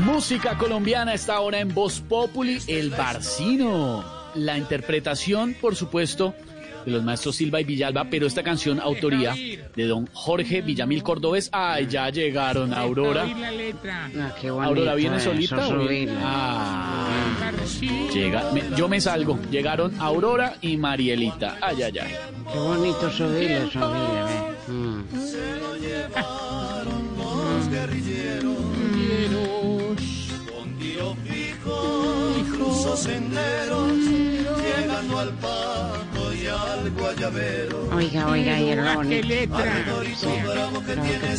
Música colombiana está ahora en Voz Populi, El Barcino. La interpretación, por supuesto, de los maestros Silva y Villalba, pero esta canción autoría de don Jorge Villamil Cordobés. Ay, ya llegaron, Aurora. Ah, qué Aurora, ¿viene solita? o viene- subirla. Ah, llega, me- yo me salgo. Llegaron Aurora y Marielita. Ay, ay, ay. Qué bonito subirle, subirle, ve. Mm. Oiga, oiga, y el bonito. Sí, creo que tiene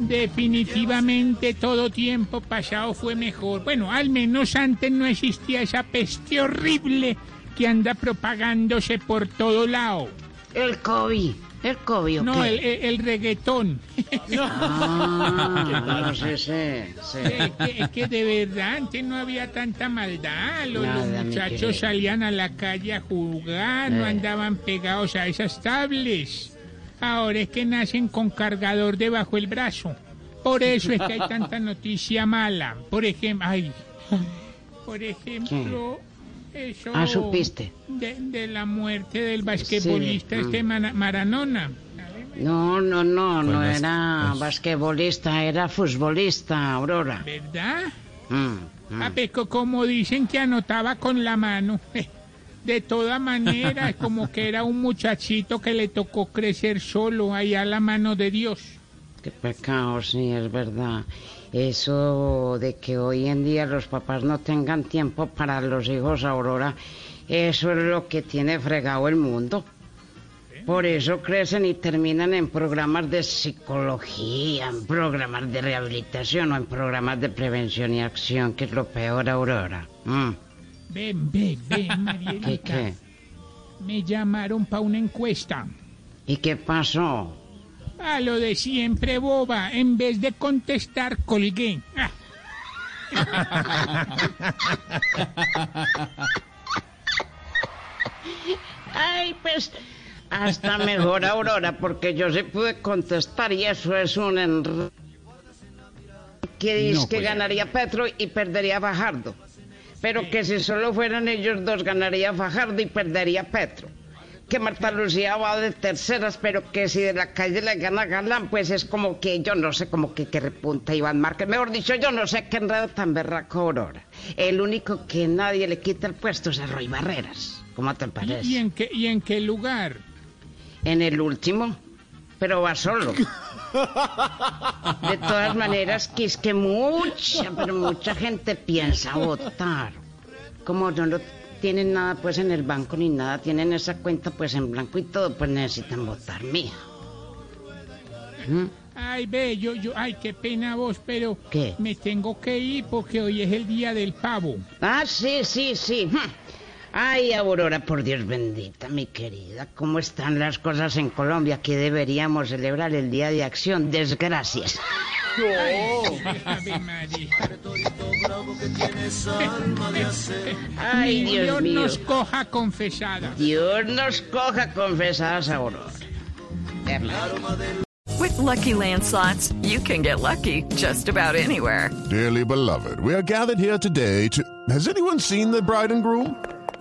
Definitivamente todo tiempo pasado fue mejor. Bueno, al menos antes no existía esa peste horrible que anda propagándose por todo lado. El COVID. El COVID, ¿o No, qué? el, el- el reggaetón. Ah, no sé, sí. Es que, es que de verdad antes no había tanta maldad. Los, Nada, muchachos salían a la calle a jugar, no Eh. andaban pegados a esas tablets. Ahora es que nacen con cargador debajo el brazo. Por eso es que hay tanta noticia mala. Por ejemplo, ay, por ejemplo, eso Ah, supiste. de, de la muerte del basquetbolista Sí, este mm. Mana- Maranona. No, no, no, no era basquetbolista, era futbolista, Aurora. ¿Verdad? Mm, mm. Ah, pero como dicen que anotaba con la mano. De toda manera, como que era un muchachito que le tocó crecer solo allá a la mano de Dios. Qué pecado, sí, es verdad. Eso de que hoy en día los papás no tengan tiempo para los hijos, Aurora, eso es lo que tiene fregado el mundo. Por eso crecen y terminan en programas de psicología, en programas de rehabilitación o en programas de prevención y acción, que es lo peor, Aurora. Mm, Ven, ven, ven, ¿Qué, Marielita. qué? Me llamaron para una encuesta. ¿Y qué pasó? A lo de siempre, boba. En vez de contestar, colgué. Ah, Ay, pues hasta mejor Aurora, porque yo se pude contestar y eso es un enr- que dice No, que ganaría Petro y perdería Fajardo. Pero que si solo fueran ellos dos ganaría Fajardo y perdería Petro. Que Marta Lucía va de terceras, pero que si de la calle le gana Galán, pues es como que yo no sé, como que, que repunta Iván Márquez. Mejor dicho, yo no sé qué enredo tan berraco Aurora. El único que nadie le quita el puesto es a Roy Barreras. ¿Cómo te ¿Y, parece? y en qué, ¿Y en qué lugar? En el último, pero va solo. De todas maneras, que es que mucha, pero mucha gente piensa votar. Como no lo tienen nada pues en el banco ni nada, tienen esa cuenta pues en blanco y todo, pues necesitan votar, mija. ¿Mm? Ay, ve, yo, yo, ay, qué pena vos, pero ¿Qué? me tengo que ir porque hoy es el día del pavo. Ah, sí, sí, sí. Hm. Ay, Aurora, por Dios bendita, mi querida, ¿cómo están las cosas en Colombia? Que deberíamos celebrar el Día de Acción. Desgracias. Ay, Dios Dios mío. nos coja confesada. Dios nos coja confesadas, Aurora. With Lucky Land slots, you can get lucky just about anywhere. Dearly beloved, we are gathered here today to. Has anyone seen the bride and groom?